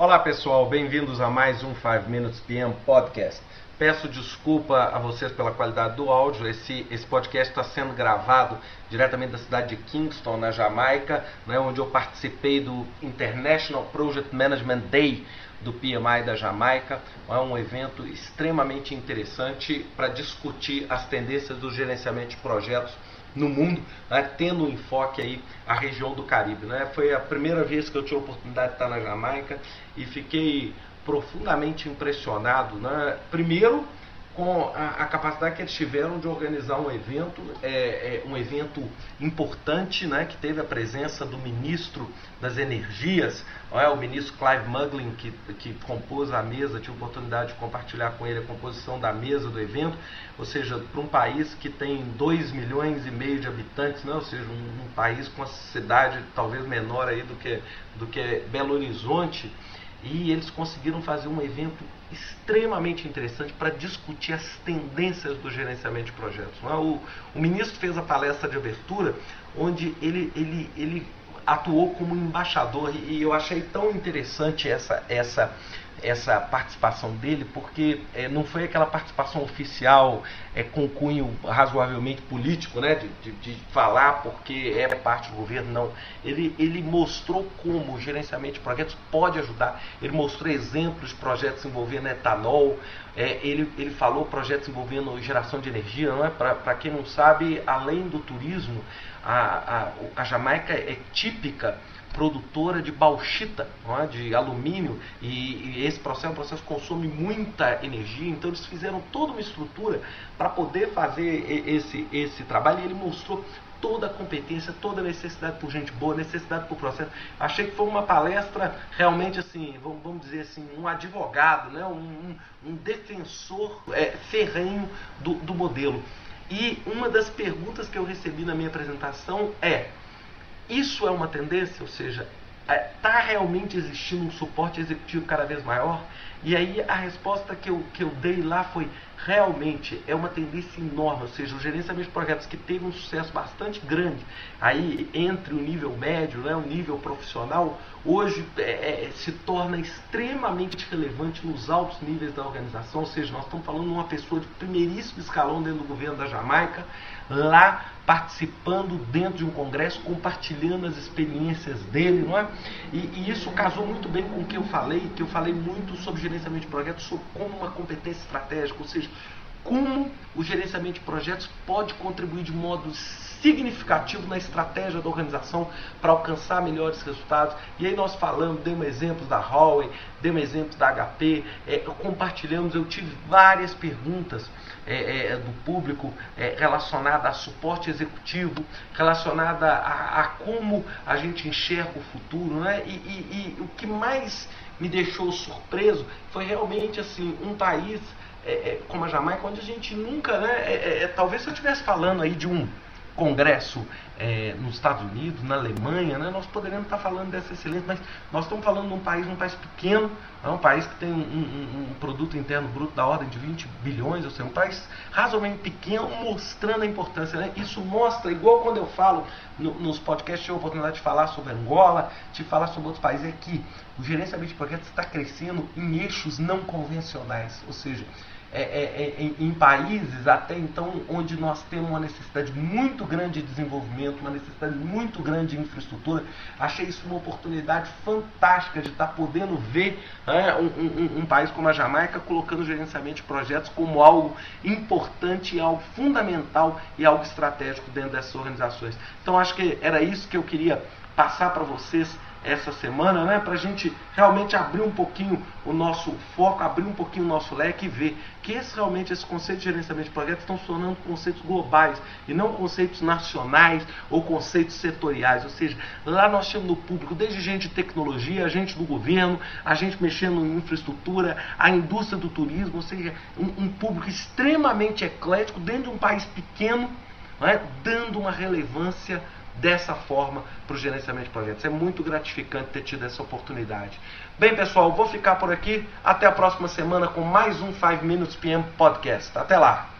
Olá pessoal, bem-vindos a mais um 5 Minutes PM Podcast. Peço desculpa a vocês pela qualidade do áudio. Esse, esse podcast está sendo gravado diretamente da cidade de Kingston, na Jamaica, né, onde eu participei do International Project Management Day do PMI da Jamaica. É um evento extremamente interessante para discutir as tendências do gerenciamento de projetos no mundo, né, tendo um enfoque aí a região do Caribe. Né? Foi a primeira vez que eu tive a oportunidade de estar na Jamaica e fiquei profundamente impressionado. Né? Primeiro, com a, a, capacidade que eles tiveram de organizar um evento, é, é, um evento importante, né, que teve a presença do ministro das energias, é, o ministro Clive Muglin, que, que compôs a mesa, tive a oportunidade de compartilhar com ele a composição da mesa do evento, ou seja, para um país que tem 2 milhões e meio de habitantes, né, ou seja, um, um país com uma cidade talvez menor aí do que, do que Belo Horizonte, e eles conseguiram fazer um evento extremamente interessante para discutir as tendências do gerenciamento de projetos. É? O, o, ministro fez a palestra de abertura, onde ele, ele, ele atuou como embaixador, e eu achei tão interessante essa, essa essa participação dele, porque é, não foi aquela participação oficial é, com cunho razoavelmente político, né, de, de, de, falar porque é parte do governo, não. Ele, ele mostrou como o gerenciamento de projetos pode ajudar, ele mostrou exemplos de projetos envolvendo etanol, é, ele, ele falou projetos envolvendo geração de energia, não é? Para quem não sabe, além do turismo, a, a, a Jamaica é típica produtora de bauxita, é? de alumínio, e, e, esse processo, é processo consome muita energia, então eles fizeram toda uma estrutura para poder fazer esse, esse trabalho e ele mostrou toda a competência, toda a necessidade por gente boa, necessidade por processo. Achei que foi uma palestra realmente assim, vamos, dizer assim, um advogado, né? um, um defensor é, ferrenho do, do modelo. E uma das perguntas que eu recebi na minha apresentação é isso é uma tendência, ou seja, está é, realmente existindo um suporte executivo cada vez maior? E aí a resposta que eu, que eu dei lá foi realmente é uma tendência enorme, ou seja, o gerenciamento de projetos que teve um sucesso bastante grande aí entre o nível médio, né, o nível profissional, hoje é, é, se torna extremamente relevante nos altos níveis da organização, ou seja, nós estamos falando de uma pessoa de primeiríssimo escalão dentro do governo da Jamaica, lá participando dentro de um congresso, compartilhando as experiências dele, não é? E, e, isso casou muito bem com o que eu falei, que eu falei muito sobre gerenciamento de projetos como uma competência estratégica, ou seja, como o gerenciamento de projetos pode contribuir de modo significativo na estratégia da organização para alcançar melhores resultados. E aí nós falamos, demos exemplos da Huawei, demos exemplos da HP, é, compartilhamos, eu tive várias perguntas é, é, do público é, relacionada a suporte executivo, relacionada a, a, como a gente enxerga o futuro, né? E, e, e, o que mais me deixou surpreso foi realmente assim um país é, é, como a Jamaica, onde a gente nunca, né? É, talvez se eu estivesse falando aí de um congresso é, nos Estados Unidos, na Alemanha, né, nós poderíamos estar falando dessa excelência, mas nós estamos falando de um país, um país pequeno, é um país que tem um, um, um, produto interno bruto da ordem de 20 bilhões, ou seja, um país razoavelmente pequeno, mostrando a importância. Né? Isso mostra, igual quando eu falo no, nos podcasts, tive a oportunidade de falar sobre Angola, de falar sobre outros países, é que o gerenciamento de projetos está crescendo em eixos não convencionais, ou seja, é, é, é, em, em, países até então onde nós temos uma necessidade muito grande de desenvolvimento, uma necessidade muito grande de infraestrutura. Achei isso uma oportunidade fantástica de estar podendo ver né, um, um, um, país como a Jamaica colocando gerenciamento de projetos como algo importante, algo fundamental e algo estratégico dentro dessas organizações. Então acho que era isso que eu queria passar para vocês essa semana, né, para a gente realmente abrir um pouquinho o nosso foco, abrir um pouquinho o nosso leque e ver que esse, realmente esses conceitos de gerenciamento de projetos estão se tornando conceitos globais e não conceitos nacionais ou conceitos setoriais. Ou seja, lá nós temos no público desde gente de tecnologia, gente do governo, a gente mexendo em infraestrutura, a indústria do turismo, ou seja, um, um público extremamente eclético dentro de um país pequeno, né, dando uma relevância dessa forma para o gerenciamento de projetos. É muito gratificante ter tido essa oportunidade. Bem, pessoal, vou ficar por aqui. Até a próxima semana com mais um 5 Minutes PM Podcast. Até lá!